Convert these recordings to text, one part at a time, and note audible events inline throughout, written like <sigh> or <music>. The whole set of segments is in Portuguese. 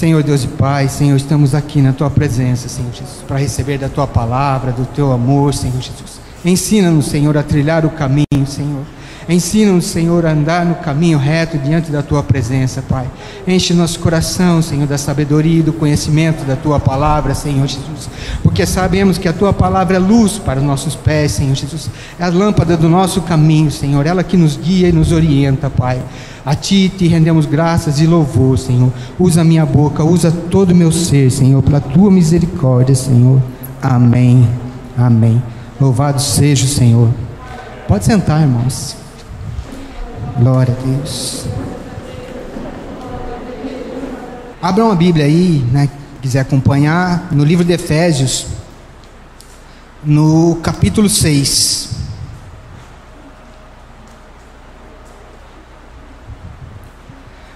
Senhor Deus e Pai, Senhor, estamos aqui na tua presença, Senhor Jesus, para receber da tua palavra, do teu amor, Senhor Jesus. Ensina-nos, Senhor, a trilhar o caminho, Senhor. Ensina-nos, Senhor, a andar no caminho reto diante da tua presença, Pai. Enche nosso coração, Senhor, da sabedoria e do conhecimento da tua palavra, Senhor Jesus. Porque sabemos que a tua palavra é luz para os nossos pés, Senhor Jesus. É a lâmpada do nosso caminho, Senhor. Ela que nos guia e nos orienta, Pai. A Ti te rendemos graças e louvor, Senhor. Usa minha boca, usa todo o meu ser, Senhor, pela Tua misericórdia, Senhor. Amém. Amém. Louvado seja o Senhor. Pode sentar, irmãos. Glória a Deus. Abram a Bíblia aí, né? Quiser acompanhar, no livro de Efésios, no capítulo 6.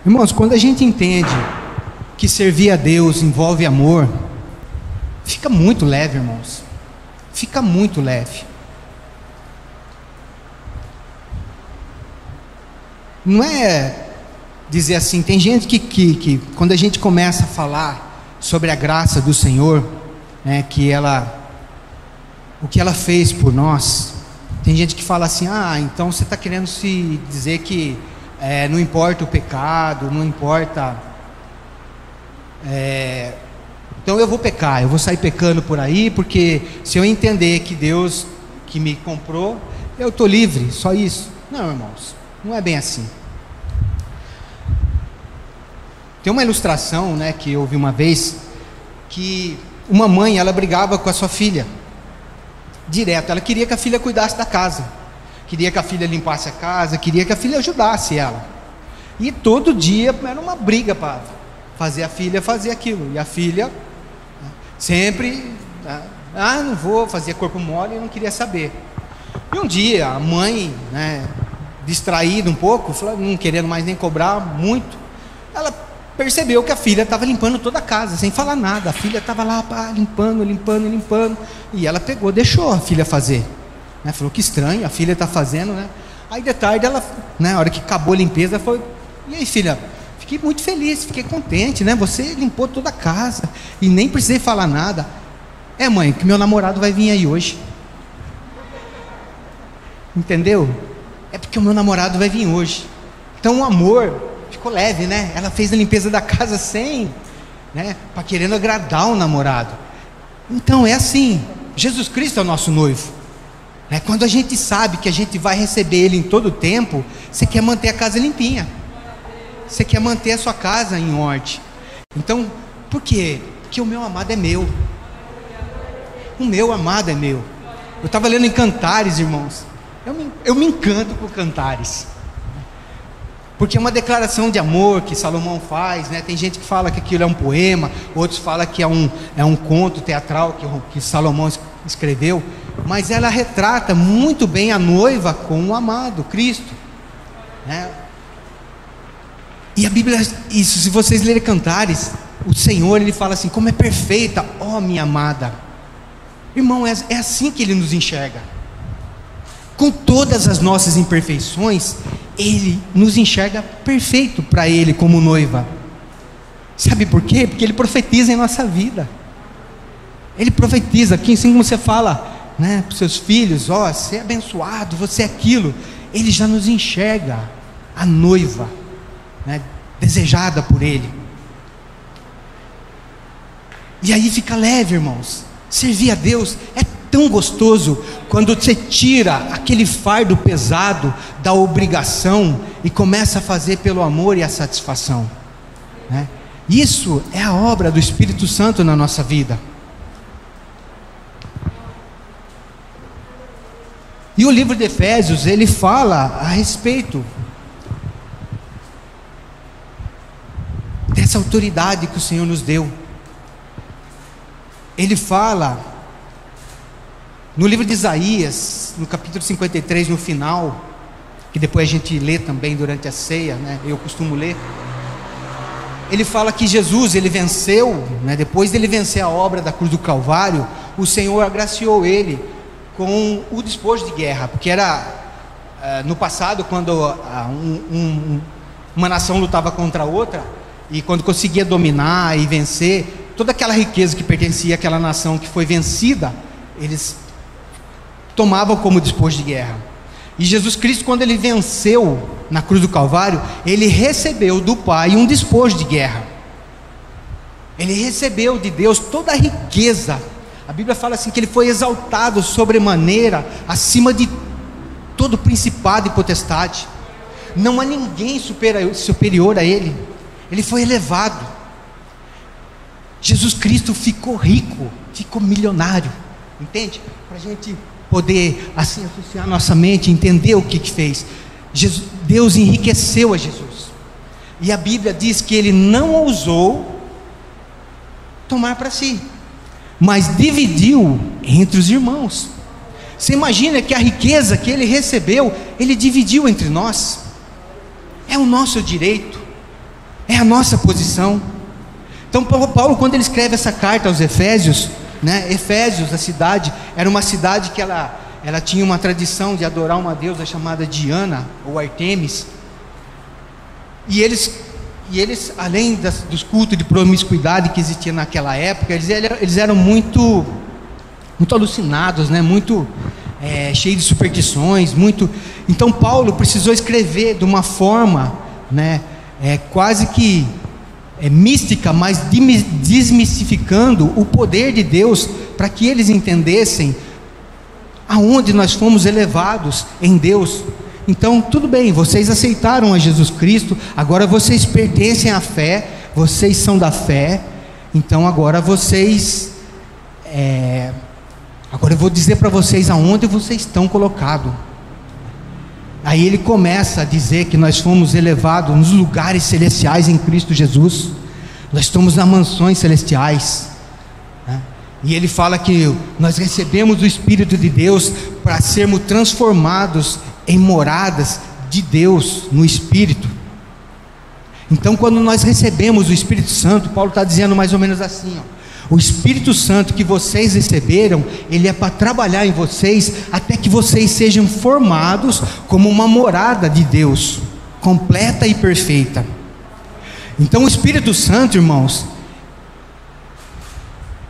Irmãos, quando a gente entende que servir a Deus envolve amor, fica muito leve, irmãos. Fica muito leve. Não é dizer assim, tem gente que, que, que quando a gente começa a falar sobre a graça do Senhor, né, que ela, o que ela fez por nós, tem gente que fala assim, ah, então você está querendo se dizer que é, não importa o pecado, não importa. É, então eu vou pecar, eu vou sair pecando por aí, porque se eu entender que Deus que me comprou, eu estou livre, só isso. Não, irmãos, não é bem assim. Tem uma ilustração, né, que eu uma vez, que uma mãe, ela brigava com a sua filha, direto, ela queria que a filha cuidasse da casa queria que a filha limpasse a casa, queria que a filha ajudasse ela. E todo dia era uma briga para fazer a filha fazer aquilo. E a filha né, sempre, né, ah, não vou fazer corpo mole, e não queria saber. E um dia a mãe, né, distraída um pouco, não querendo mais nem cobrar muito, ela percebeu que a filha estava limpando toda a casa, sem falar nada. A filha estava lá pá, limpando, limpando, limpando. E ela pegou, deixou a filha fazer. Né? Falou que estranho, a filha está fazendo, né? Aí de tarde ela, né, a hora que acabou a limpeza, foi, e aí filha, fiquei muito feliz, fiquei contente, né? Você limpou toda a casa e nem precisei falar nada. É mãe, que meu namorado vai vir aí hoje. Entendeu? É porque o meu namorado vai vir hoje. Então o amor ficou leve, né? Ela fez a limpeza da casa sem, né? Para querendo agradar o namorado. Então é assim. Jesus Cristo é o nosso noivo. É, quando a gente sabe que a gente vai receber Ele em todo o tempo, você quer manter a casa limpinha. Você quer manter a sua casa em ordem. Então, por quê? Porque o meu amado é meu. O meu amado é meu. Eu estava lendo em Cantares, irmãos. Eu me, eu me encanto com Cantares. Porque é uma declaração de amor que Salomão faz, né? Tem gente que fala que aquilo é um poema, outros falam que é um, é um conto teatral que, que Salomão escreveu mas ela retrata muito bem a noiva com o amado, Cristo. Né? E a Bíblia, isso, se vocês lerem Cantares, o Senhor ele fala assim: como é perfeita, ó minha amada. Irmão, é, é assim que ele nos enxerga. Com todas as nossas imperfeições, ele nos enxerga perfeito para ele como noiva. Sabe por quê? Porque ele profetiza em nossa vida. Ele profetiza, aqui assim como você fala, né, para os seus filhos: ó, oh, você é abençoado, você é aquilo. Ele já nos enxerga a noiva, né, desejada por Ele. E aí fica leve, irmãos. Servir a Deus é tão gostoso quando você tira aquele fardo pesado da obrigação e começa a fazer pelo amor e a satisfação. Né? Isso é a obra do Espírito Santo na nossa vida. E o livro de Efésios, ele fala a respeito dessa autoridade que o Senhor nos deu. Ele fala no livro de Isaías, no capítulo 53, no final, que depois a gente lê também durante a ceia, né? Eu costumo ler. Ele fala que Jesus, ele venceu, né? Depois dele vencer a obra da cruz do Calvário, o Senhor agraciou ele com o despojo de guerra, porque era uh, no passado, quando uh, um, um, uma nação lutava contra outra, e quando conseguia dominar e vencer, toda aquela riqueza que pertencia àquela nação que foi vencida, eles tomavam como disposto de guerra. E Jesus Cristo, quando ele venceu na cruz do Calvário, ele recebeu do Pai um despojo de guerra. Ele recebeu de Deus toda a riqueza. A Bíblia fala assim que ele foi exaltado sobremaneira acima de todo principado e potestade. Não há ninguém superior a ele. Ele foi elevado. Jesus Cristo ficou rico, ficou milionário. Entende? Para a gente poder assim associar nossa mente, entender o que, que fez. Jesus, Deus enriqueceu a Jesus. E a Bíblia diz que ele não ousou tomar para si, mas dividiu entre os irmãos. Você imagina que a riqueza que ele recebeu, ele dividiu entre nós. É o nosso direito, é a nossa posição. Então, Paulo, quando ele escreve essa carta aos Efésios, né? Efésios, a cidade, era uma cidade que ela, ela tinha uma tradição de adorar uma deusa chamada Diana ou Artemis. E eles, e eles além das, dos cultos de promiscuidade que existia naquela época, eles, eles eram muito, muito alucinados, né? muito é, cheios de superstições. muito. Então, Paulo precisou escrever de uma forma né? É, quase que é, mística, mas desmistificando o poder de Deus para que eles entendessem aonde nós fomos elevados em Deus. Então, tudo bem, vocês aceitaram a Jesus Cristo, agora vocês pertencem à fé, vocês são da fé, então agora vocês. É, agora eu vou dizer para vocês aonde vocês estão colocados. Aí ele começa a dizer que nós fomos elevados nos lugares celestiais em Cristo Jesus. Nós estamos nas mansões celestiais. Né? E ele fala que nós recebemos o Espírito de Deus para sermos transformados em moradas de Deus no Espírito. Então, quando nós recebemos o Espírito Santo, Paulo está dizendo mais ou menos assim: ó, o Espírito Santo que vocês receberam, ele é para trabalhar em vocês até que vocês sejam formados como uma morada de Deus, completa e perfeita. Então, o Espírito Santo, irmãos,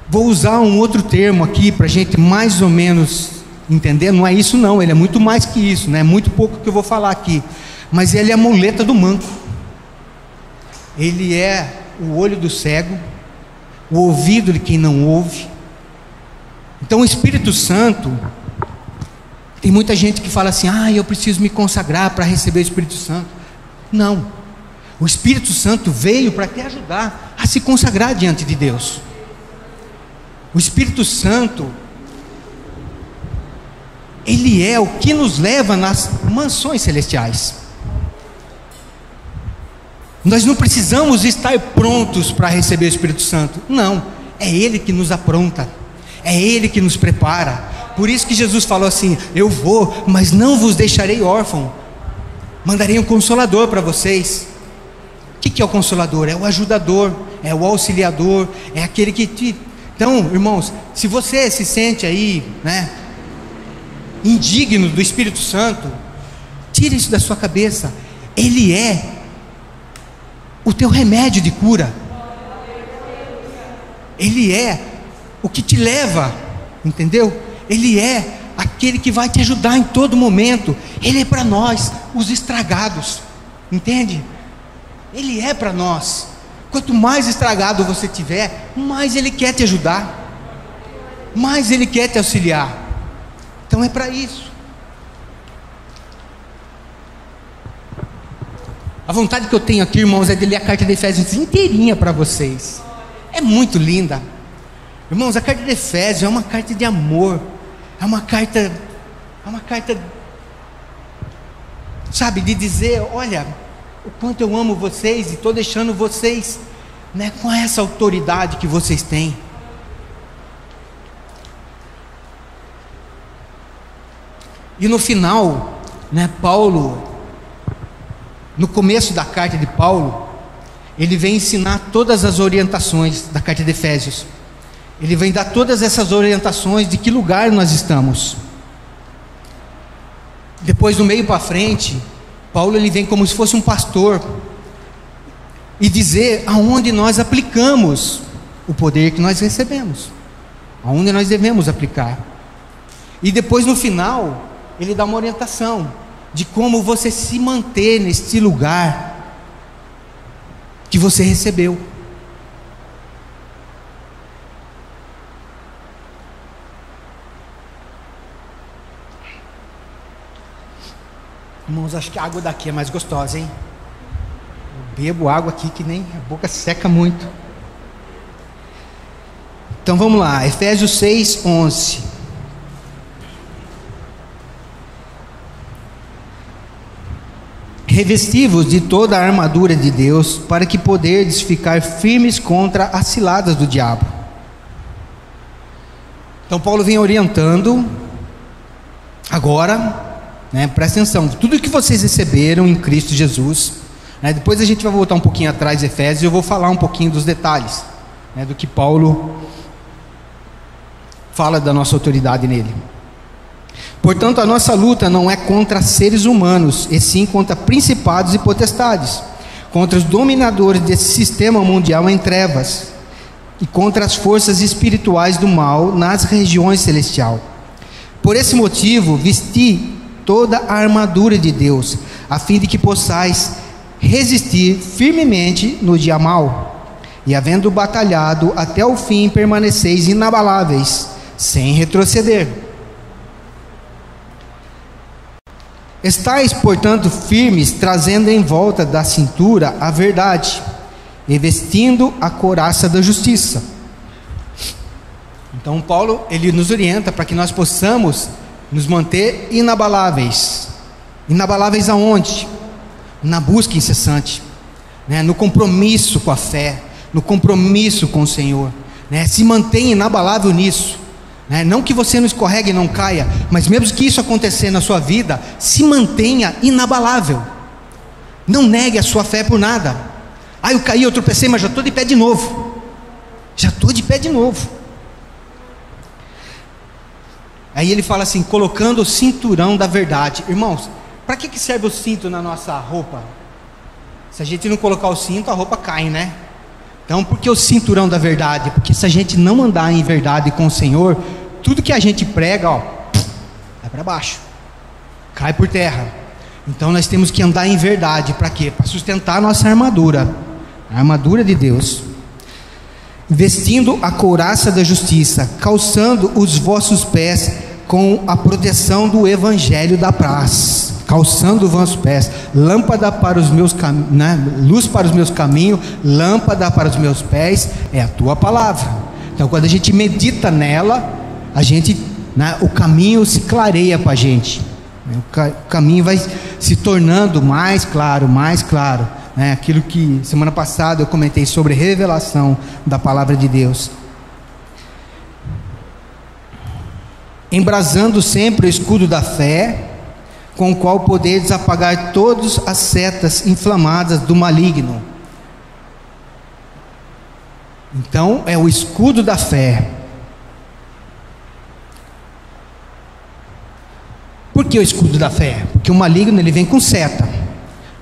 vou usar um outro termo aqui para a gente mais ou menos entender. Não é isso, não, ele é muito mais que isso, né? é muito pouco que eu vou falar aqui, mas ele é a muleta do manco, ele é o olho do cego o ouvido de quem não ouve. Então o Espírito Santo, tem muita gente que fala assim: ah, eu preciso me consagrar para receber o Espírito Santo. Não, o Espírito Santo veio para te ajudar a se consagrar diante de Deus. O Espírito Santo, ele é o que nos leva nas mansões celestiais. Nós não precisamos estar prontos para receber o Espírito Santo. Não, é Ele que nos apronta, é Ele que nos prepara. Por isso que Jesus falou assim: Eu vou, mas não vos deixarei órfão, mandarei um consolador para vocês. O que, que é o consolador? É o ajudador, é o auxiliador, é aquele que te. Então, irmãos, se você se sente aí, né, indigno do Espírito Santo, tire isso da sua cabeça. Ele é o teu remédio de cura. Ele é o que te leva, entendeu? Ele é aquele que vai te ajudar em todo momento. Ele é para nós, os estragados, entende? Ele é para nós. Quanto mais estragado você tiver, mais Ele quer te ajudar, mais Ele quer te auxiliar. Então é para isso. A vontade que eu tenho aqui, irmãos, é de ler a carta de Efésios inteirinha para vocês. É muito linda. Irmãos, a carta de Efésios é uma carta de amor. É uma carta. É uma carta. Sabe, de dizer: olha, o quanto eu amo vocês e estou deixando vocês né, com essa autoridade que vocês têm. E no final, né, Paulo no começo da carta de Paulo, ele vem ensinar todas as orientações da carta de Efésios. Ele vem dar todas essas orientações de que lugar nós estamos. Depois, do meio para frente, Paulo ele vem como se fosse um pastor, e dizer aonde nós aplicamos o poder que nós recebemos, aonde nós devemos aplicar. E depois no final, ele dá uma orientação de como você se manter neste lugar que você recebeu. Irmãos, acho que a água daqui é mais gostosa, hein? Eu bebo água aqui que nem a boca seca muito. Então vamos lá, Efésios 6, 11. Revestivos de toda a armadura de Deus, para que poderdes ficar firmes contra as ciladas do diabo. Então Paulo vem orientando agora né? Presta atenção, tudo que vocês receberam em Cristo Jesus, né? depois a gente vai voltar um pouquinho atrás de Efésios e eu vou falar um pouquinho dos detalhes né? do que Paulo fala da nossa autoridade nele. Portanto, a nossa luta não é contra seres humanos, e sim contra principados e potestades, contra os dominadores desse sistema mundial em trevas e contra as forças espirituais do mal nas regiões celestiais. Por esse motivo, vesti toda a armadura de Deus, a fim de que possais resistir firmemente no dia mau, e havendo batalhado até o fim, permaneceis inabaláveis, sem retroceder. Estais, portanto, firmes, trazendo em volta da cintura a verdade, e vestindo a coraça da justiça. Então Paulo, ele nos orienta para que nós possamos nos manter inabaláveis. Inabaláveis aonde? Na busca incessante, né? no compromisso com a fé, no compromisso com o Senhor. Né? Se mantenha inabalável nisso. Né? Não que você não escorregue e não caia, mas mesmo que isso acontecer na sua vida, se mantenha inabalável. Não negue a sua fé por nada. Ah, eu caí, eu tropecei, mas já estou de pé de novo. Já estou de pé de novo. Aí ele fala assim: colocando o cinturão da verdade. Irmãos, para que, que serve o cinto na nossa roupa? Se a gente não colocar o cinto, a roupa cai, né? Então, por que o cinturão da verdade? Porque se a gente não andar em verdade com o Senhor, tudo que a gente prega, ó, vai para baixo, cai por terra. Então, nós temos que andar em verdade, para quê? Para sustentar a nossa armadura, a armadura de Deus vestindo a couraça da justiça, calçando os vossos pés com a proteção do evangelho da paz, calçando os vossos pés, lâmpada para os meus caminhos, né? luz para os meus caminhos, lâmpada para os meus pés, é a tua palavra. Então, quando a gente medita nela, a gente, né, o caminho se clareia para a gente, o caminho vai se tornando mais claro, mais claro né, aquilo que semana passada eu comentei sobre revelação da palavra de Deus. Embrasando sempre o escudo da fé, com o qual poderes apagar todas as setas inflamadas do maligno. Então, é o escudo da fé. Por que o escudo da fé? Porque o maligno ele vem com seta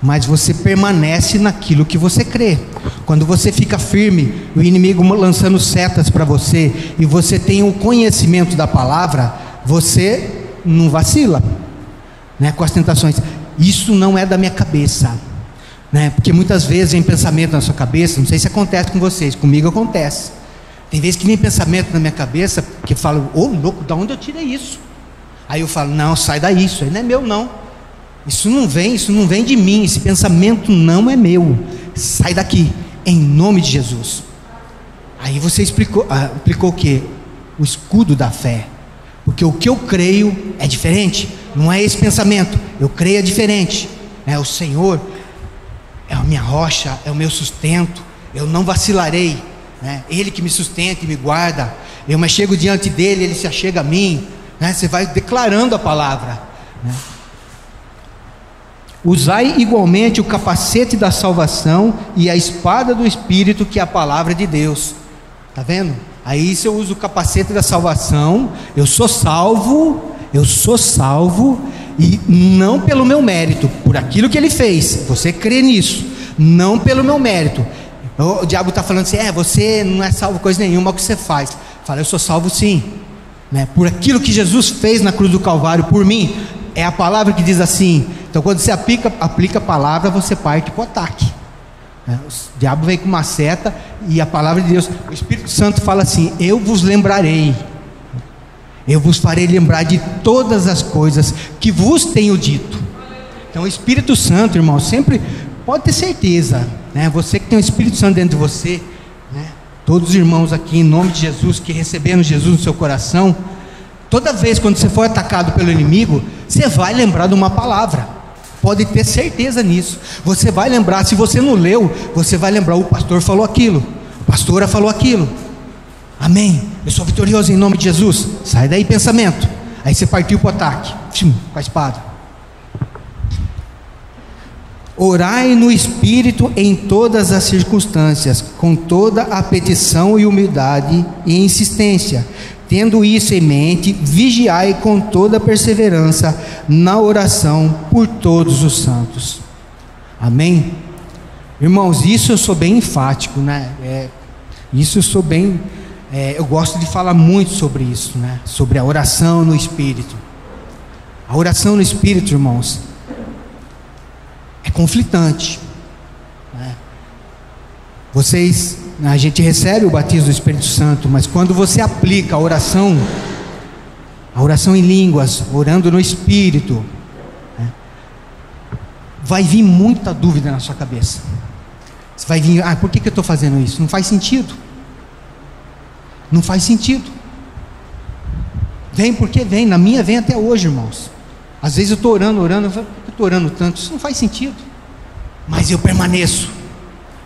mas você permanece naquilo que você crê. Quando você fica firme, o inimigo lançando setas para você e você tem o conhecimento da palavra, você não vacila, né, com as tentações. Isso não é da minha cabeça, né? Porque muitas vezes vem pensamento na sua cabeça, não sei se acontece com vocês, comigo acontece. Tem vezes que vem pensamento na minha cabeça que falo, ô oh, louco, da onde eu tirei isso? Aí eu falo, não, sai daí, isso aí não é meu não. Isso não vem, isso não vem de mim, esse pensamento não é meu. Sai daqui, em nome de Jesus. Aí você explicou, ah, explicou o que? O escudo da fé. Porque o que eu creio é diferente, não é esse pensamento. Eu creio é diferente. É o Senhor é a minha rocha, é o meu sustento. Eu não vacilarei. Né? Ele que me sustenta e me guarda. Eu me chego diante dele, ele se achega a mim. Né? Você vai declarando a palavra. Né? Usai igualmente o capacete da salvação e a espada do Espírito, que é a palavra de Deus. Está vendo? Aí se eu uso o capacete da salvação, eu sou salvo, eu sou salvo, e não pelo meu mérito, por aquilo que ele fez, você crê nisso, não pelo meu mérito. O, diabo está falando assim: é, você não é salvo coisa nenhuma, o que você faz? Fala, eu sou salvo sim, né? por aquilo que Jesus fez na cruz do Calvário por mim. É a palavra que diz assim. Então, quando você aplica, aplica a palavra, você parte para o ataque. Né? O diabo vem com uma seta e a palavra de Deus, o Espírito Santo fala assim: Eu vos lembrarei, eu vos farei lembrar de todas as coisas que vos tenho dito. Então, o Espírito Santo, irmão, sempre pode ter certeza, né? Você que tem o Espírito Santo dentro de você, né? Todos os irmãos aqui, em nome de Jesus, que receberam Jesus no seu coração, toda vez quando você for atacado pelo inimigo, você vai lembrar de uma palavra. Pode ter certeza nisso. Você vai lembrar, se você não leu, você vai lembrar, o pastor falou aquilo, a pastora falou aquilo. Amém. Eu sou vitorioso em nome de Jesus. Sai daí pensamento. Aí você partiu para o ataque. Com a espada. Orai no Espírito em todas as circunstâncias, com toda a petição e humildade e insistência. Tendo isso em mente, vigiai com toda perseverança na oração por todos os santos. Amém? Irmãos, isso eu sou bem enfático, né? É, isso eu sou bem. É, eu gosto de falar muito sobre isso, né? Sobre a oração no Espírito. A oração no Espírito, irmãos, é conflitante. Né? Vocês, a gente recebe o batismo do Espírito Santo, mas quando você aplica a oração, a oração em línguas, orando no Espírito, né? vai vir muita dúvida na sua cabeça. Você vai vir, ah, por que, que eu estou fazendo isso? Não faz sentido. Não faz sentido. Vem porque vem, na minha vem até hoje, irmãos. Às vezes eu estou orando, orando, eu estou orando tanto? Isso não faz sentido. Mas eu permaneço.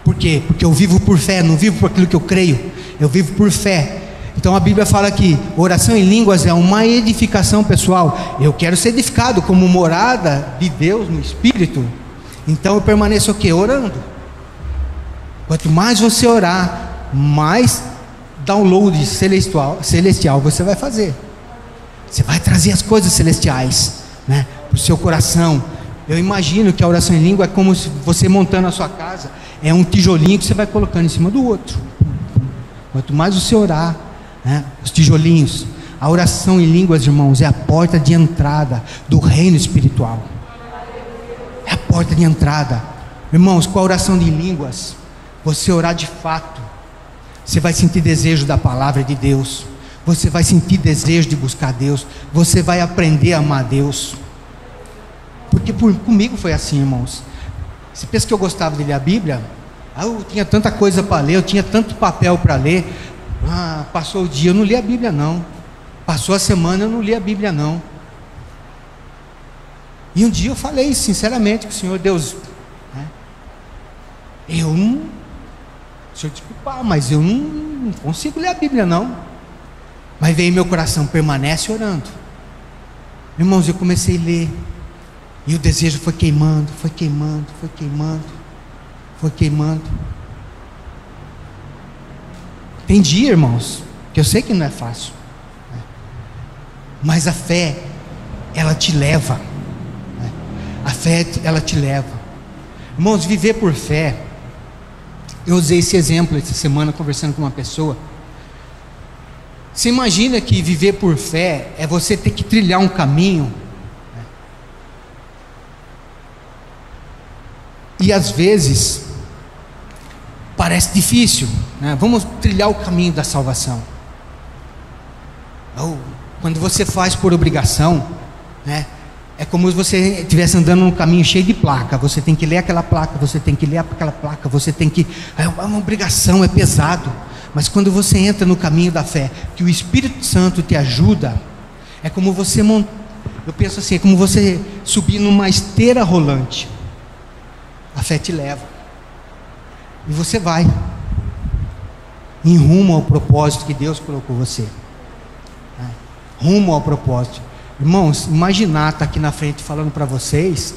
Por quê? Porque eu vivo por fé, não vivo por aquilo que eu creio. Eu vivo por fé. Então a Bíblia fala que oração em línguas é uma edificação pessoal. Eu quero ser edificado como morada de Deus no Espírito. Então eu permaneço o quê? Orando. Quanto mais você orar, mais download celestial, celestial você vai fazer. Você vai trazer as coisas celestiais né, para o seu coração. Eu imagino que a oração em língua é como você montando a sua casa, é um tijolinho que você vai colocando em cima do outro. Quanto mais você orar, né, os tijolinhos, a oração em línguas, irmãos, é a porta de entrada do reino espiritual. É a porta de entrada. Irmãos, com a oração de línguas, você orar de fato, você vai sentir desejo da palavra de Deus você vai sentir desejo de buscar Deus, você vai aprender a amar Deus. Porque por, comigo foi assim, irmãos. Você pensa que eu gostava de ler a Bíblia? Ah, eu tinha tanta coisa para ler, eu tinha tanto papel para ler. Ah, passou o dia, eu não li a Bíblia não. Passou a semana, eu não li a Bíblia não. E um dia eu falei sinceramente com o Senhor Deus, né? eu não, Senhor desculpar, mas eu não, não consigo ler a Bíblia não. Mas veio meu coração, permanece orando. Irmãos, eu comecei a ler. E o desejo foi queimando, foi queimando, foi queimando, foi queimando. Dia, irmãos, que eu sei que não é fácil. Né? Mas a fé, ela te leva. Né? A fé, ela te leva. Irmãos, viver por fé. Eu usei esse exemplo essa semana conversando com uma pessoa. Você imagina que viver por fé é você ter que trilhar um caminho. Né? E às vezes parece difícil. Né? Vamos trilhar o caminho da salvação. Ou, quando você faz por obrigação, né? É como se você estivesse andando num caminho cheio de placa. Você tem que ler aquela placa, você tem que ler aquela placa, você tem que. É uma obrigação, é pesado. Mas quando você entra no caminho da fé, que o Espírito Santo te ajuda, é como você montar. Eu penso assim, é como você subir numa esteira rolante. A fé te leva. E você vai. Em rumo ao propósito que Deus colocou você. É. Rumo ao propósito. Irmãos, imaginar estar tá aqui na frente falando para vocês,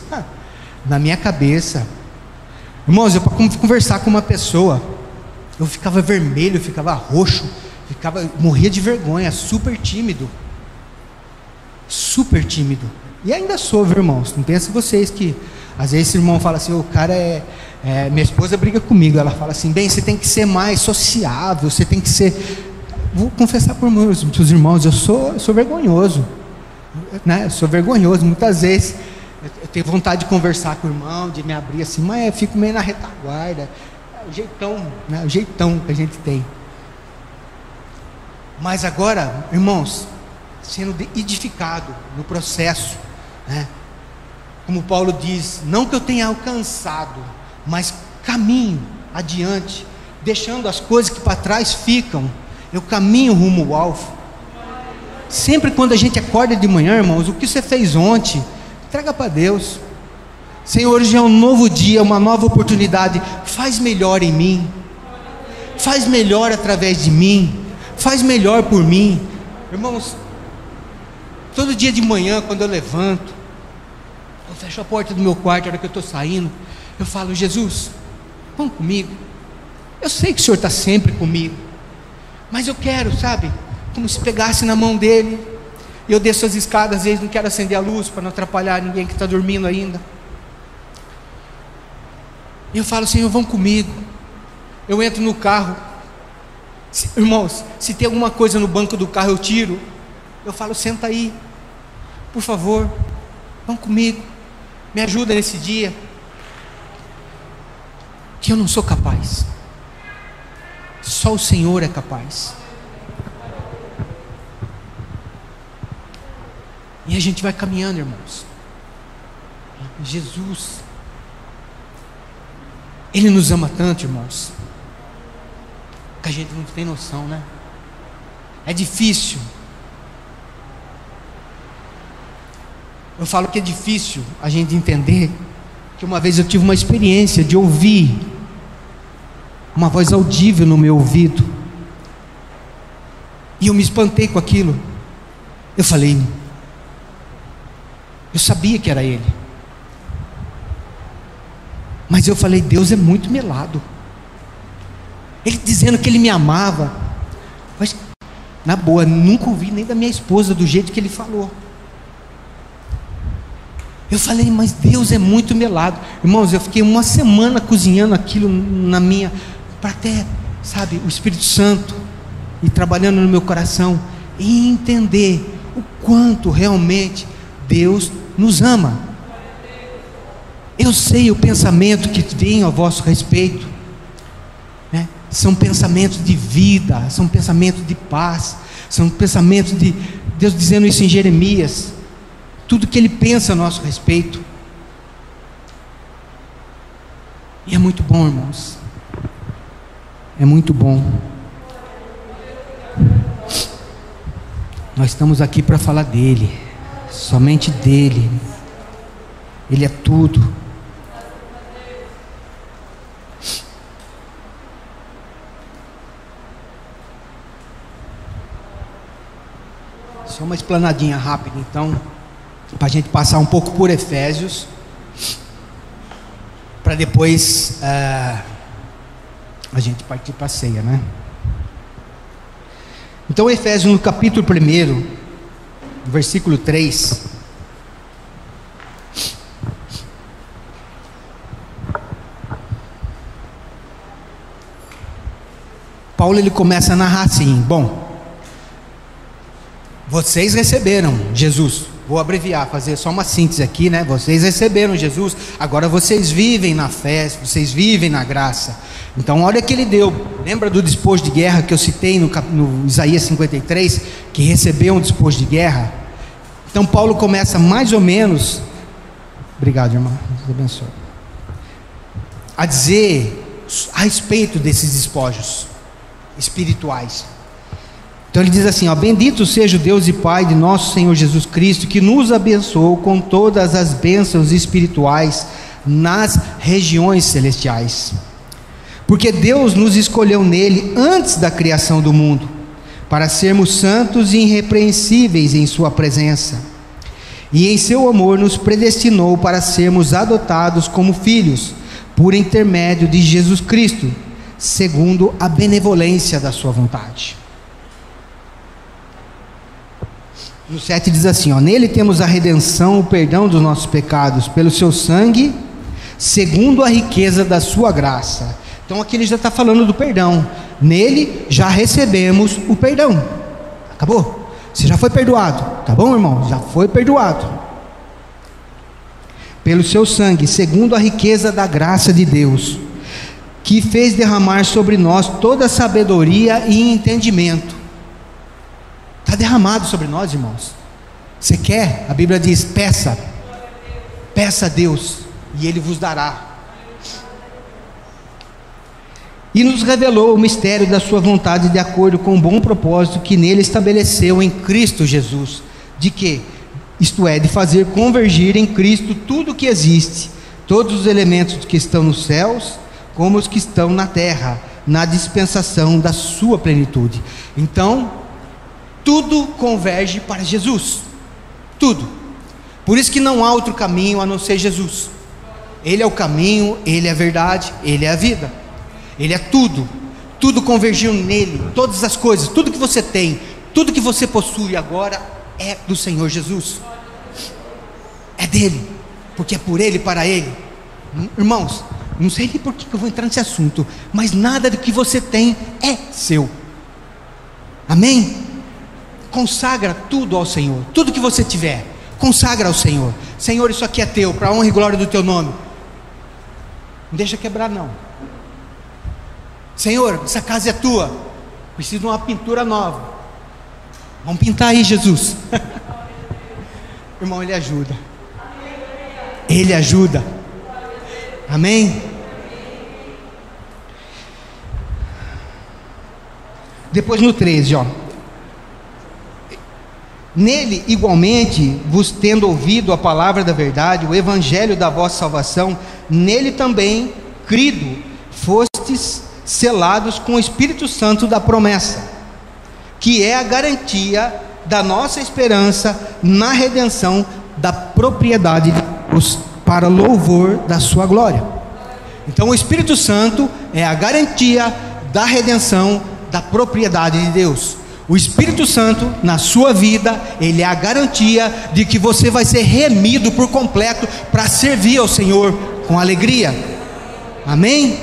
na minha cabeça. Irmãos, eu para conversar com uma pessoa, eu ficava vermelho, ficava roxo, ficava, morria de vergonha, super tímido. Super tímido. E ainda sou, viu, irmãos? Não pense vocês que Às vezes esse irmão fala assim, o cara é, é, Minha esposa briga comigo, ela fala assim, bem, você tem que ser mais sociável, você tem que ser. Vou confessar por meus, meus irmãos, eu sou, eu sou vergonhoso. Né? Eu sou vergonhoso, muitas vezes. Eu tenho vontade de conversar com o irmão, de me abrir assim, mas eu fico meio na retaguarda. É o jeitão, né? o jeitão que a gente tem. Mas agora, irmãos, sendo edificado no processo, né? como Paulo diz, não que eu tenha alcançado, mas caminho adiante, deixando as coisas que para trás ficam, eu caminho rumo ao alvo. Sempre quando a gente acorda de manhã, irmãos, o que você fez ontem, entrega para Deus. Senhor, hoje é um novo dia, uma nova oportunidade. Faz melhor em mim, faz melhor através de mim, faz melhor por mim, irmãos. Todo dia de manhã, quando eu levanto, eu fecho a porta do meu quarto, na hora que eu estou saindo, eu falo: Jesus, vão comigo. Eu sei que o Senhor está sempre comigo, mas eu quero, sabe, como se pegasse na mão dele. E eu desço as escadas, às vezes não quero acender a luz para não atrapalhar ninguém que está dormindo ainda. E eu falo, Senhor, vão comigo. Eu entro no carro. Irmãos, se tem alguma coisa no banco do carro, eu tiro. Eu falo, senta aí. Por favor, vão comigo. Me ajuda nesse dia. Que eu não sou capaz. Só o Senhor é capaz. E a gente vai caminhando, irmãos. Jesus ele nos ama tanto, irmãos, que a gente não tem noção, né? É difícil. Eu falo que é difícil a gente entender que uma vez eu tive uma experiência de ouvir uma voz audível no meu ouvido. E eu me espantei com aquilo. Eu falei, eu sabia que era ele. Mas eu falei, Deus é muito melado. Ele dizendo que ele me amava. Mas, na boa, nunca ouvi nem da minha esposa do jeito que ele falou. Eu falei, mas Deus é muito melado. Irmãos, eu fiquei uma semana cozinhando aquilo na minha, para até, sabe, o Espírito Santo e trabalhando no meu coração e entender o quanto realmente Deus nos ama. Eu sei o pensamento que vem a vosso respeito. Né? São pensamentos de vida, são pensamentos de paz, são pensamentos de Deus dizendo isso em Jeremias. Tudo que Ele pensa a nosso respeito. E é muito bom, irmãos. É muito bom. Nós estamos aqui para falar dele, somente dele. Ele é tudo. Só uma explanadinha rápida, então, para a gente passar um pouco por Efésios, para depois uh, a gente partir para a ceia, né? Então, Efésios no capítulo 1, versículo 3. Paulo ele começa a narrar assim: bom, vocês receberam Jesus. Vou abreviar, fazer só uma síntese aqui, né? Vocês receberam Jesus, agora vocês vivem na fé, vocês vivem na graça. Então, olha que ele deu. Lembra do despojo de guerra que eu citei no, no Isaías 53, que recebeu um despojo de guerra? Então, Paulo começa mais ou menos. Obrigado, irmão. Deus abençoe. A dizer a respeito desses despojos espirituais. Então ele diz assim: ó, Bendito seja o Deus e Pai de nosso Senhor Jesus Cristo, que nos abençoou com todas as bênçãos espirituais nas regiões celestiais. Porque Deus nos escolheu nele antes da criação do mundo, para sermos santos e irrepreensíveis em Sua presença. E em seu amor nos predestinou para sermos adotados como filhos, por intermédio de Jesus Cristo, segundo a benevolência da Sua vontade. No 7 diz assim: ó, Nele temos a redenção, o perdão dos nossos pecados, pelo seu sangue, segundo a riqueza da sua graça. Então aqui ele já está falando do perdão. Nele já recebemos o perdão. Acabou. Você já foi perdoado, tá bom, irmão? Já foi perdoado. Pelo seu sangue, segundo a riqueza da graça de Deus, que fez derramar sobre nós toda sabedoria e entendimento. Está derramado sobre nós, irmãos. Você quer? A Bíblia diz: peça, peça a Deus, e Ele vos dará. E nos revelou o mistério da Sua vontade, de acordo com o bom propósito que nele estabeleceu em Cristo Jesus. De que? Isto é, de fazer convergir em Cristo tudo o que existe, todos os elementos que estão nos céus, como os que estão na terra, na dispensação da Sua plenitude. Então, tudo converge para Jesus. Tudo. Por isso que não há outro caminho a não ser Jesus. Ele é o caminho, ele é a verdade, ele é a vida. Ele é tudo. Tudo convergiu nele, todas as coisas, tudo que você tem, tudo que você possui agora é do Senhor Jesus. É dele, porque é por ele, para ele. Hum, irmãos, não sei nem por que eu vou entrar nesse assunto, mas nada do que você tem é seu. Amém? Consagra tudo ao Senhor, tudo que você tiver, consagra ao Senhor. Senhor, isso aqui é teu, para honra e glória do teu nome. Não deixa quebrar, não. Senhor, essa casa é tua. Preciso de uma pintura nova. Vamos pintar aí, Jesus. <laughs> Irmão, Ele ajuda. Ele ajuda. Amém? Depois no 13, ó. Nele, igualmente, vos tendo ouvido a palavra da verdade, o evangelho da vossa salvação, nele também, crido, fostes selados com o Espírito Santo da promessa, que é a garantia da nossa esperança na redenção da propriedade de Deus para louvor da sua glória. Então o Espírito Santo é a garantia da redenção da propriedade de Deus. O Espírito Santo na sua vida, ele é a garantia de que você vai ser remido por completo para servir ao Senhor com alegria. Amém?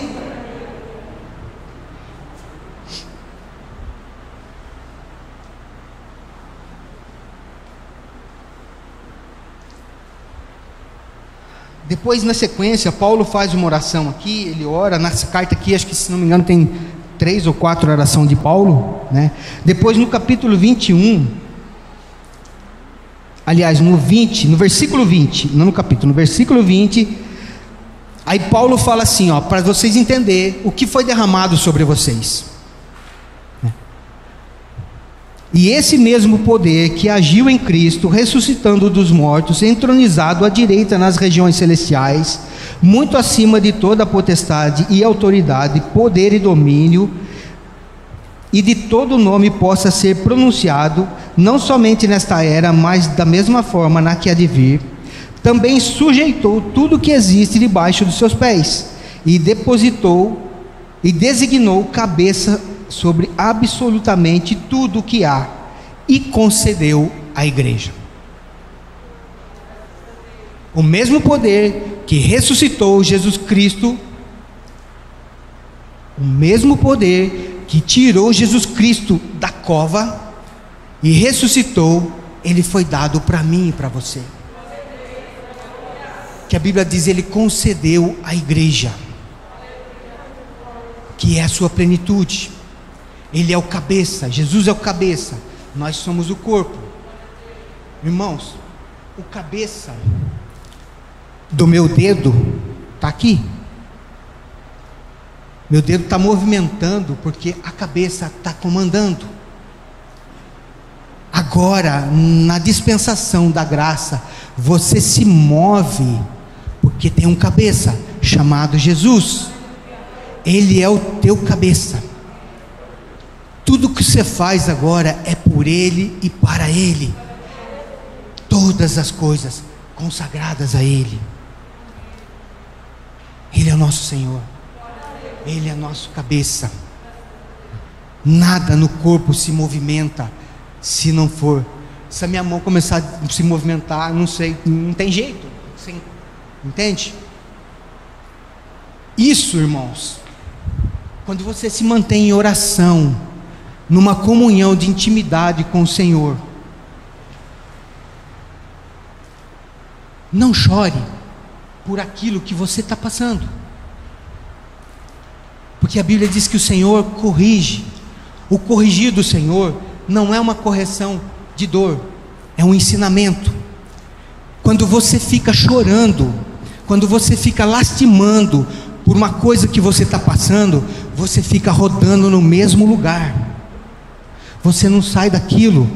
Depois, na sequência, Paulo faz uma oração aqui, ele ora, nessa carta aqui, acho que se não me engano tem três ou quatro orações de Paulo, né? Depois no capítulo 21, aliás, no 20, no versículo 20, não no capítulo, no versículo 20, aí Paulo fala assim, ó, para vocês entenderem o que foi derramado sobre vocês. E esse mesmo poder que agiu em Cristo, ressuscitando dos mortos, entronizado à direita nas regiões celestiais, muito acima de toda a potestade e autoridade, poder e domínio, e de todo nome possa ser pronunciado, não somente nesta era, mas da mesma forma na que há de vir, também sujeitou tudo que existe debaixo dos seus pés, e depositou e designou cabeça sobre absolutamente tudo o que há e concedeu à igreja. O mesmo poder que ressuscitou Jesus Cristo, o mesmo poder que tirou Jesus Cristo da cova e ressuscitou, ele foi dado para mim e para você. Que a Bíblia diz, ele concedeu à igreja, que é a sua plenitude. Ele é o cabeça, Jesus é o cabeça, nós somos o corpo. Irmãos, o cabeça do meu dedo está aqui. Meu dedo está movimentando porque a cabeça está comandando. Agora, na dispensação da graça, você se move porque tem um cabeça chamado Jesus. Ele é o teu cabeça. Tudo que você faz agora é por Ele e para Ele. Todas as coisas consagradas a Ele. Ele é o nosso Senhor. Ele é nosso cabeça. Nada no corpo se movimenta se não for. Se a minha mão começar a se movimentar, não sei, não tem jeito. Entende? Isso, irmãos, quando você se mantém em oração, numa comunhão de intimidade com o Senhor, não chore por aquilo que você está passando, porque a Bíblia diz que o Senhor corrige, o corrigir do Senhor não é uma correção de dor, é um ensinamento. Quando você fica chorando, quando você fica lastimando por uma coisa que você está passando, você fica rodando no mesmo lugar, você não sai daquilo.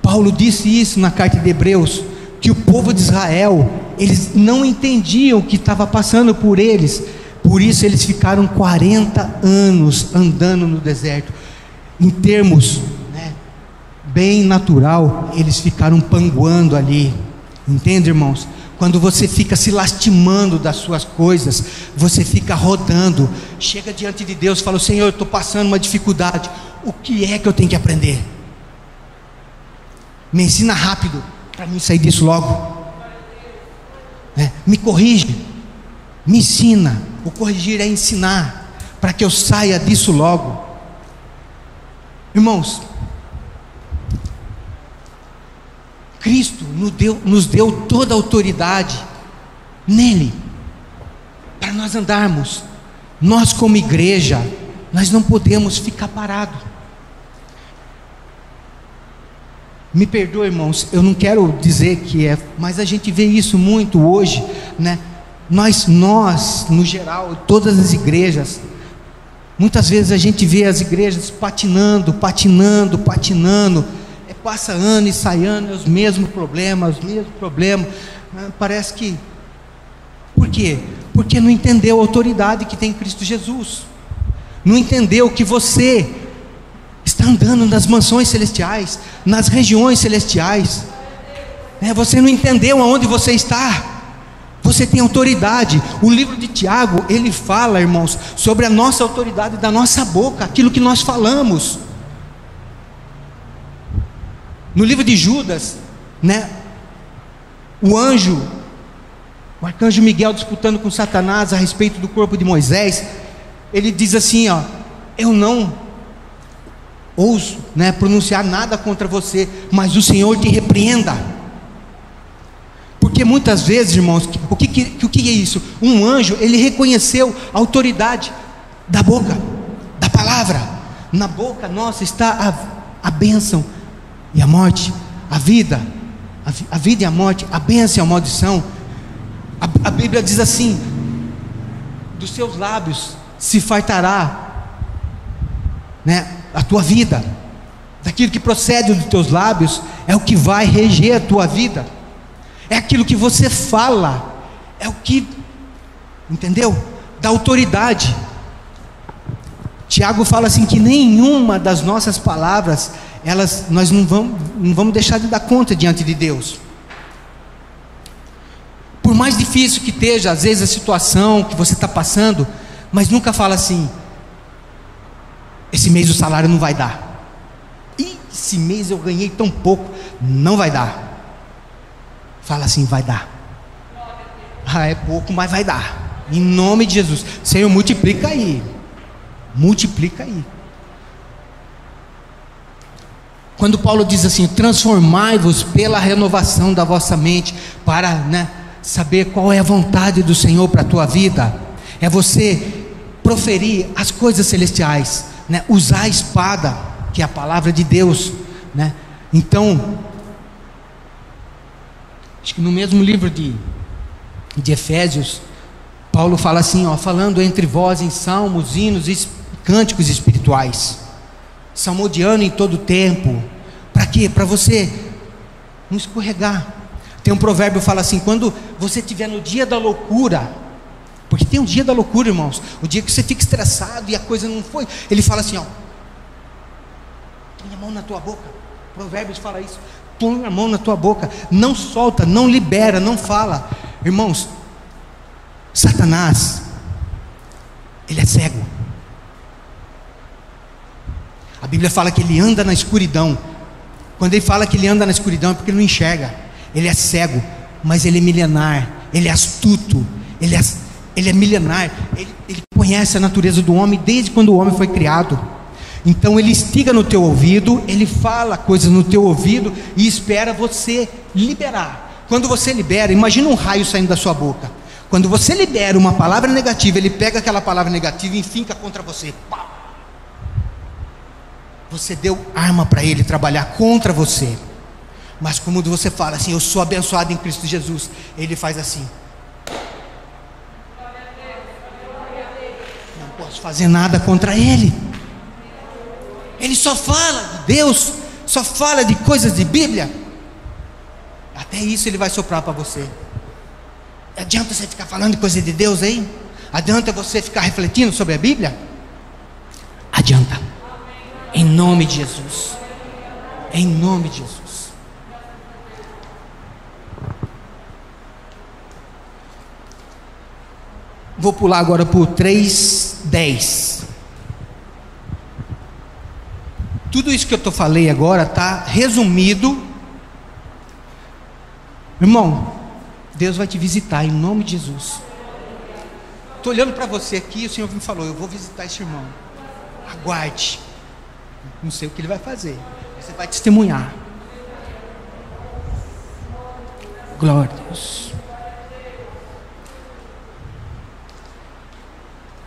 Paulo disse isso na carta de Hebreus, que o povo de Israel, eles não entendiam o que estava passando por eles, por isso eles ficaram 40 anos andando no deserto. Em termos né, bem natural, eles ficaram panguando ali. Entende, irmãos? Quando você fica se lastimando das suas coisas, você fica rodando, chega diante de Deus e fala: Senhor, eu estou passando uma dificuldade, o que é que eu tenho que aprender? Me ensina rápido para mim sair disso logo. É, me corrige, me ensina. O corrigir é ensinar, para que eu saia disso logo. Irmãos, Cristo nos deu, nos deu toda a autoridade nele, para nós andarmos. Nós, como igreja, nós não podemos ficar parados. Me perdoe, irmãos, eu não quero dizer que é, mas a gente vê isso muito hoje, né? Nós, nós, no geral, todas as igrejas, muitas vezes a gente vê as igrejas patinando, patinando, patinando, passa ano e sai ano, é os mesmos problemas, os mesmos problemas. Ah, parece que. Por quê? Porque não entendeu a autoridade que tem em Cristo Jesus. Não entendeu que você está andando nas mansões celestiais, nas regiões celestiais. É, você não entendeu aonde você está. Você tem autoridade. O livro de Tiago, ele fala, irmãos, sobre a nossa autoridade da nossa boca, aquilo que nós falamos. No livro de Judas, né? O anjo, o arcanjo Miguel disputando com Satanás a respeito do corpo de Moisés, ele diz assim, ó: "Eu não ouso, né, pronunciar nada contra você, mas o Senhor te repreenda". Porque muitas vezes, irmãos, o que, que, o que é isso? Um anjo, ele reconheceu a autoridade da boca, da palavra. Na boca nossa está a, a bênção, e a morte, a vida, a, vida e a morte, a bênção e a maldição. A, a Bíblia diz assim: dos seus lábios se fartará, né, a tua vida, daquilo que procede dos teus lábios é o que vai reger a tua vida, é aquilo que você fala, é o que, entendeu? Da autoridade. Tiago fala assim que nenhuma das nossas palavras elas, nós não vamos, não vamos deixar de dar conta diante de Deus. Por mais difícil que esteja, às vezes, a situação que você está passando, mas nunca fala assim: esse mês o salário não vai dar. E esse mês eu ganhei tão pouco, não vai dar. Fala assim: vai dar. Ah, é pouco, mas vai dar. Em nome de Jesus. Senhor, multiplica aí. Multiplica aí. Quando Paulo diz assim: transformai-vos pela renovação da vossa mente, para né, saber qual é a vontade do Senhor para a tua vida, é você proferir as coisas celestiais, né, usar a espada, que é a palavra de Deus. Né? Então, acho que no mesmo livro de, de Efésios, Paulo fala assim: ó, falando entre vós em salmos, hinos e cânticos espirituais salmodiando em todo tempo. Para quê? Para você não escorregar. Tem um provérbio que fala assim: quando você estiver no dia da loucura, porque tem um dia da loucura, irmãos, o dia que você fica estressado e a coisa não foi, ele fala assim: ó, põe a mão na tua boca. Provérbios fala isso. Põe a mão na tua boca, não solta, não libera, não fala. Irmãos, Satanás, ele é cego. A Bíblia fala que ele anda na escuridão. Quando ele fala que ele anda na escuridão é porque ele não enxerga. Ele é cego, mas ele é milenar, ele é astuto, ele é, ele é milenar, ele, ele conhece a natureza do homem desde quando o homem foi criado. Então ele estiga no teu ouvido, ele fala coisas no teu ouvido e espera você liberar. Quando você libera, imagina um raio saindo da sua boca. Quando você libera uma palavra negativa, ele pega aquela palavra negativa e finca contra você. Pá! Você deu arma para ele trabalhar contra você. Mas como você fala assim, eu sou abençoado em Cristo Jesus, ele faz assim. Não posso fazer nada contra ele. Ele só fala de Deus, só fala de coisas de Bíblia. Até isso ele vai soprar para você. Adianta você ficar falando de coisas de Deus aí? Adianta você ficar refletindo sobre a Bíblia? Adianta. Em nome de Jesus. Em nome de Jesus. Vou pular agora o 3:10. Tudo isso que eu tô falei agora está resumido. Irmão, Deus vai te visitar em nome de Jesus. Estou olhando para você aqui o Senhor me falou: Eu vou visitar esse irmão. Aguarde. Não sei o que ele vai fazer. Você vai testemunhar. Glória a Deus.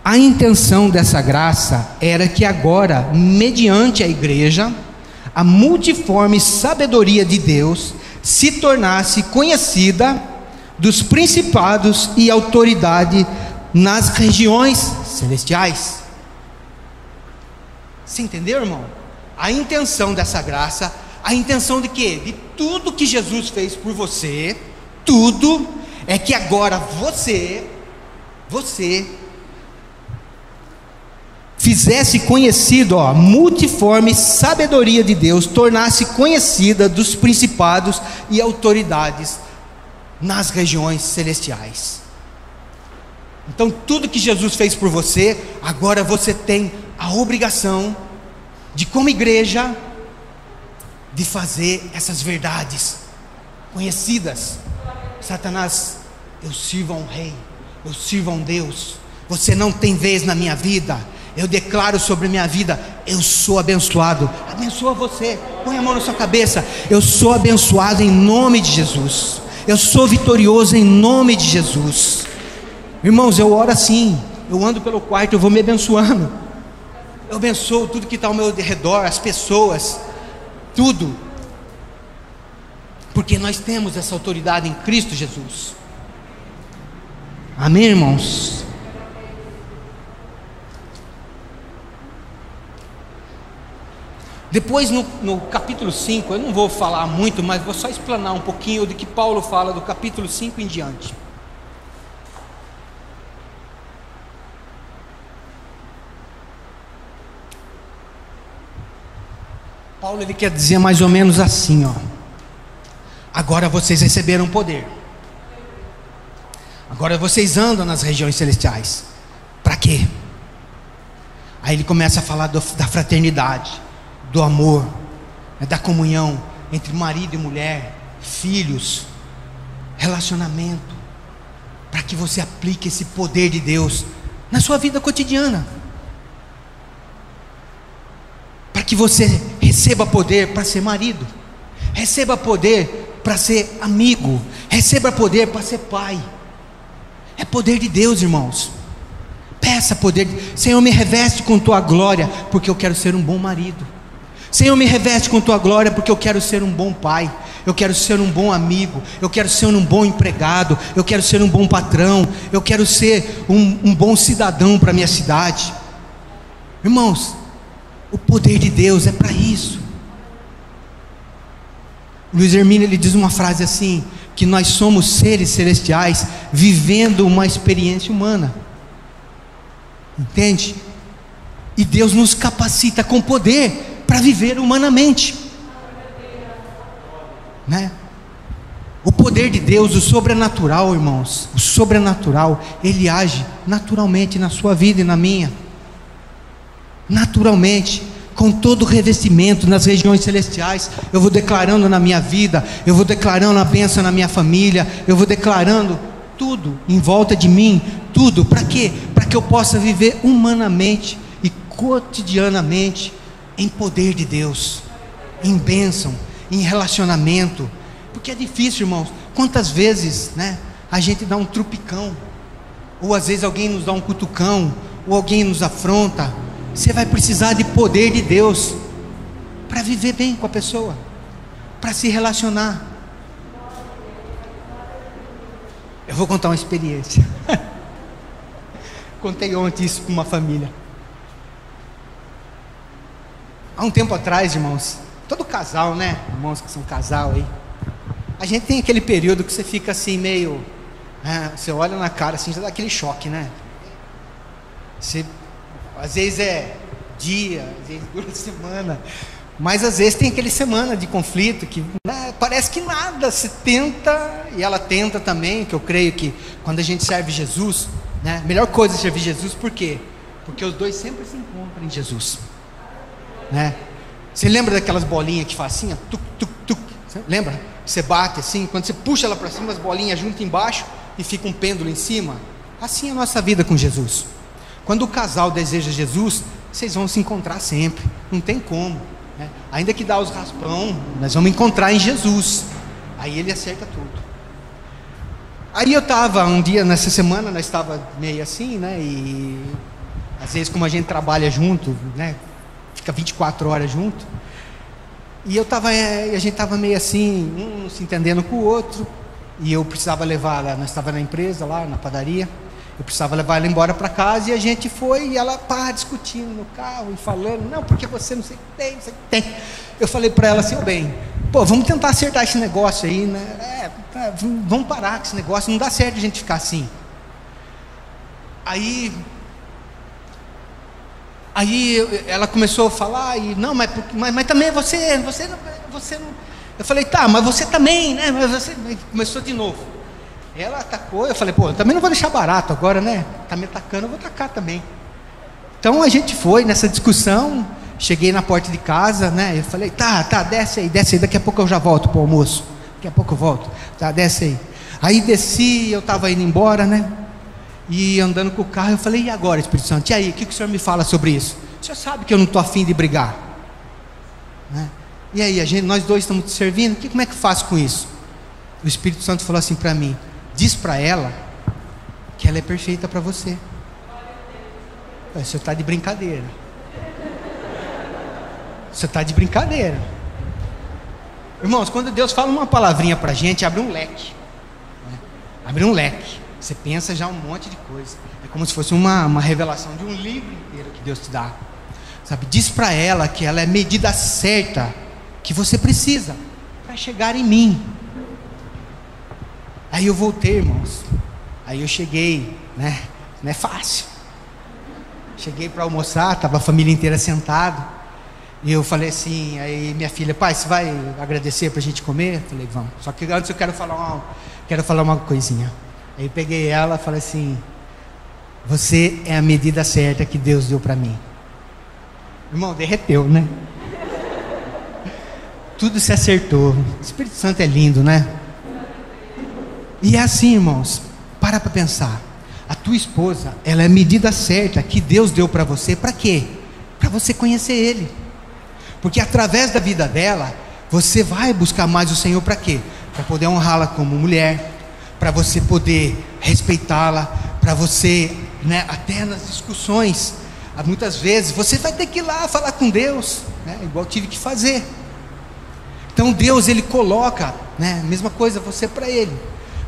A intenção dessa graça era que agora, mediante a igreja, a multiforme sabedoria de Deus se tornasse conhecida dos principados e autoridade nas regiões celestiais. Você entendeu, irmão? A intenção dessa graça, a intenção de quê? De tudo que Jesus fez por você, tudo é que agora você, você fizesse conhecido a multiforme sabedoria de Deus, tornasse conhecida dos principados e autoridades nas regiões celestiais. Então, tudo que Jesus fez por você, agora você tem a obrigação de, como igreja, de fazer essas verdades conhecidas. Satanás, eu sirvo a um rei, eu sirvo a um Deus. Você não tem vez na minha vida eu declaro sobre minha vida, eu sou abençoado. Abençoa você. Põe a mão na sua cabeça. Eu sou abençoado em nome de Jesus. Eu sou vitorioso em nome de Jesus. Irmãos, eu oro assim. Eu ando pelo quarto, eu vou me abençoando. Eu abençoo tudo que está ao meu redor, as pessoas, tudo. Porque nós temos essa autoridade em Cristo Jesus. Amém, irmãos? Depois, no, no, capítulo 5, eu não vou falar muito, mas vou só explanar um pouquinho do que Paulo fala do capítulo 5 em diante. Paulo ele quer dizer mais ou menos assim, ó. Agora vocês receberam poder. Agora vocês andam nas regiões celestiais. Para quê? Aí ele começa a falar do, da fraternidade do amor, né, da comunhão entre marido e mulher, filhos, relacionamento, para que você aplique esse poder de Deus na sua vida cotidiana. Para que você receba poder para ser marido, receba poder para ser amigo, receba poder para ser pai. É poder de Deus, irmãos. Peça poder, Senhor, me reveste com tua glória, porque eu quero ser um bom marido. Senhor, me reveste com tua glória, porque eu quero ser um bom pai, eu quero ser um bom amigo, eu quero ser um bom empregado, eu quero ser um bom patrão, eu quero ser um, um bom cidadão para minha cidade. Irmãos, o poder de Deus é para isso. Luiz Hermínio ele diz uma frase assim: que nós somos seres celestiais vivendo uma experiência humana. Entende? E Deus nos capacita com poder para viver humanamente. Né? O poder de Deus, o sobrenatural, irmãos, o sobrenatural, ele age naturalmente na sua vida e na minha. Naturalmente, com todo o revestimento nas regiões celestiais, eu vou declarando na minha vida, eu vou declarando a bênção na minha família, eu vou declarando tudo em volta de mim, tudo, para quê? Para que eu possa viver humanamente e cotidianamente em poder de Deus, em bênção, em relacionamento. Porque é difícil, irmãos. Quantas vezes, né, a gente dá um trupicão, ou às vezes alguém nos dá um cutucão, ou alguém nos afronta. Você vai precisar de poder de Deus para viver bem com a pessoa, para se relacionar. Eu vou contar uma experiência. <laughs> Contei ontem isso para uma família. Há um tempo atrás, irmãos, todo casal, né? Irmãos que são casal aí. A gente tem aquele período que você fica assim meio. Né? Você olha na cara assim, já dá aquele choque, né? Você, às vezes é dia, às vezes <laughs> dura semana. Mas às vezes tem aquele semana de conflito que né, parece que nada, se tenta, e ela tenta também, que eu creio que quando a gente serve Jesus, né, a melhor coisa é servir Jesus, por quê? Porque os dois sempre se encontram em Jesus. Né? Você lembra daquelas bolinhas que faz assim, tuc, tuc, tuc, lembra? Você bate assim, quando você puxa ela para cima, as bolinhas juntam embaixo e fica um pêndulo em cima. Assim é a nossa vida com Jesus. Quando o casal deseja Jesus, vocês vão se encontrar sempre, não tem como. Né? Ainda que dá os raspão, nós vamos encontrar em Jesus. Aí ele acerta tudo. Aí eu estava um dia nessa semana, nós estava meio assim, né? E às vezes como a gente trabalha junto, né? Fica 24 horas junto. E eu tava, eh, a gente estava meio assim, um se entendendo com o outro. E eu precisava levar nós estava na empresa lá, na padaria. Eu precisava levar ela embora para casa e a gente foi e ela pá, discutindo no carro e falando, não, porque você não sei o que tem, não sei o que tem. Eu falei para ela assim, bem, pô, vamos tentar acertar esse negócio aí, né? É, tá, vamos parar com esse negócio, não dá certo a gente ficar assim. Aí, aí ela começou a falar e não, mas, mas, mas também você, você, você não. Eu falei, tá, mas você também, né? Mas você começou de novo. Ela atacou, eu falei, pô, eu também não vou deixar barato agora, né? Tá me atacando, eu vou atacar também. Então a gente foi nessa discussão, cheguei na porta de casa, né? Eu falei, tá, tá, desce aí, desce aí, daqui a pouco eu já volto pro almoço. Daqui a pouco eu volto. Tá, desce aí. Aí desci, eu estava indo embora, né? E andando com o carro, eu falei, e agora, Espírito Santo? E aí, o que, que o senhor me fala sobre isso? O senhor sabe que eu não estou afim de brigar. Né? E aí, a gente, nós dois estamos te servindo, que, como é que eu faço com isso? O Espírito Santo falou assim para mim: diz para ela que ela é perfeita para você. Você está de brincadeira. Você está de brincadeira. Irmãos, quando Deus fala uma palavrinha para a gente, abre um leque. Né? Abre um leque. Você pensa já um monte de coisa. É como se fosse uma, uma revelação de um livro inteiro que Deus te dá. Sabe? Diz para ela que ela é a medida certa que você precisa para chegar em mim. Aí eu voltei, irmãos. Aí eu cheguei, né? Não é fácil. Cheguei para almoçar, estava a família inteira sentada. E eu falei assim, aí minha filha, pai, você vai agradecer para a gente comer? Eu falei, vamos. Só que antes eu quero falar uma, quero falar uma coisinha. Aí peguei ela e falei assim, você é a medida certa que Deus deu para mim. Irmão, derreteu, né? Tudo se acertou. O Espírito Santo é lindo, né? E é assim, irmãos, para para pensar. A tua esposa, ela é a medida certa que Deus deu para você, para quê? Para você conhecer Ele. Porque através da vida dela, você vai buscar mais o Senhor para quê? Para poder honrá-la como mulher, para você poder respeitá-la, para você, né, até nas discussões, muitas vezes você vai ter que ir lá falar com Deus, né, igual tive que fazer. Então Deus ele coloca, né, mesma coisa você para ele.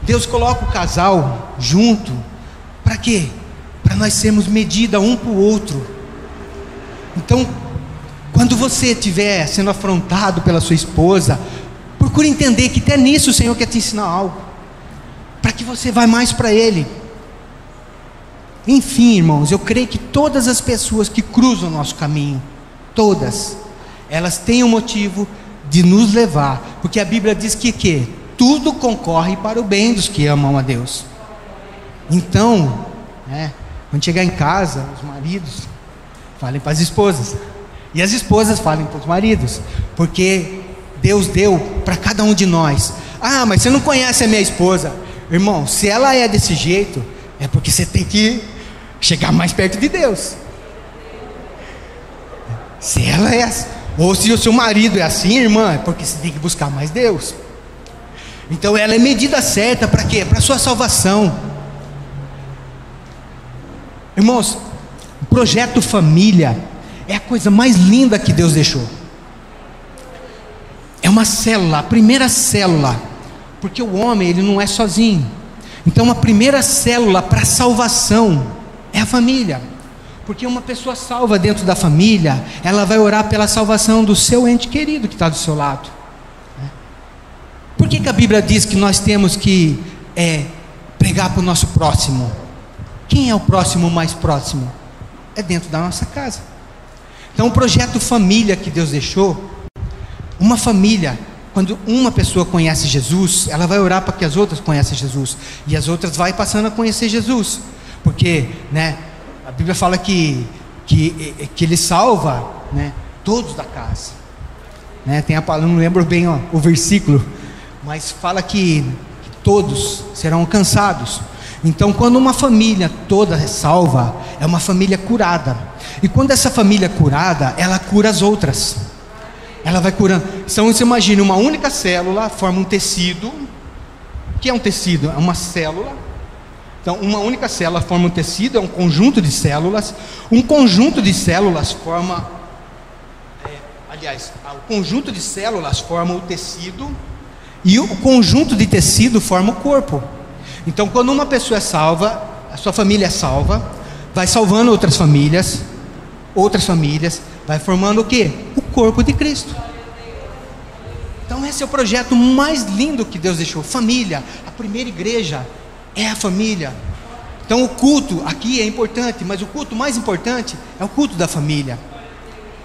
Deus coloca o casal junto, para quê? Para nós sermos medida um para o outro. Então, quando você estiver sendo afrontado pela sua esposa, procure entender que até nisso o Senhor quer te ensinar algo, para que você vá mais para Ele. Enfim, irmãos, eu creio que todas as pessoas que cruzam o nosso caminho, todas, elas têm um motivo de nos levar, porque a Bíblia diz que que tudo concorre para o bem dos que amam a Deus. Então, né, quando chegar em casa, os maridos falem para as esposas, e as esposas falem para os maridos, porque Deus deu para cada um de nós. Ah, mas você não conhece a minha esposa. Irmão, se ela é desse jeito, É porque você tem que chegar mais perto de Deus. Se ela é assim, ou se o seu marido é assim, irmã, é porque você tem que buscar mais Deus. Então ela é medida certa para quê? Para sua salvação. Irmãos, o projeto família é a coisa mais linda que Deus deixou. É uma célula, a primeira célula, porque o homem ele não é sozinho. Então a primeira célula para salvação é a família. Porque uma pessoa salva dentro da família, ela vai orar pela salvação do seu ente querido que está do seu lado. Por que, que a Bíblia diz que nós temos que é, pregar para o nosso próximo? Quem é o próximo mais próximo? É dentro da nossa casa. Então, o projeto família que Deus deixou, uma família, quando uma pessoa conhece Jesus, ela vai orar para que as outras conheçam Jesus, e as outras vai passando a conhecer Jesus, porque, né, a Bíblia fala que, que, que ele salva, né, todos da casa, né, tem a palavra, não lembro bem ó, o versículo, mas fala que, todos serão alcançados. Então, quando uma família toda é salva, é uma família curada. E quando essa família é curada, ela cura as outras. Ela vai curando. Então, você imagina, uma única célula forma um tecido. O que é um tecido? É uma célula. Então, uma única célula forma um tecido, é um conjunto de células. Um conjunto de células forma. É, aliás, o conjunto de células forma o tecido e o conjunto de tecido forma o corpo. Então, quando uma pessoa é salva, a sua família é salva, vai salvando outras famílias, outras famílias, vai formando o que? O corpo de Cristo. Então, esse é o projeto mais lindo que Deus deixou. Família, a primeira igreja é a família. Então, o culto aqui é importante, mas o culto mais importante é o culto da família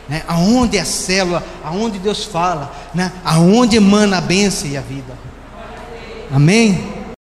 né? aonde é a célula, aonde Deus fala, né? aonde emana a bênção e a vida. Amém?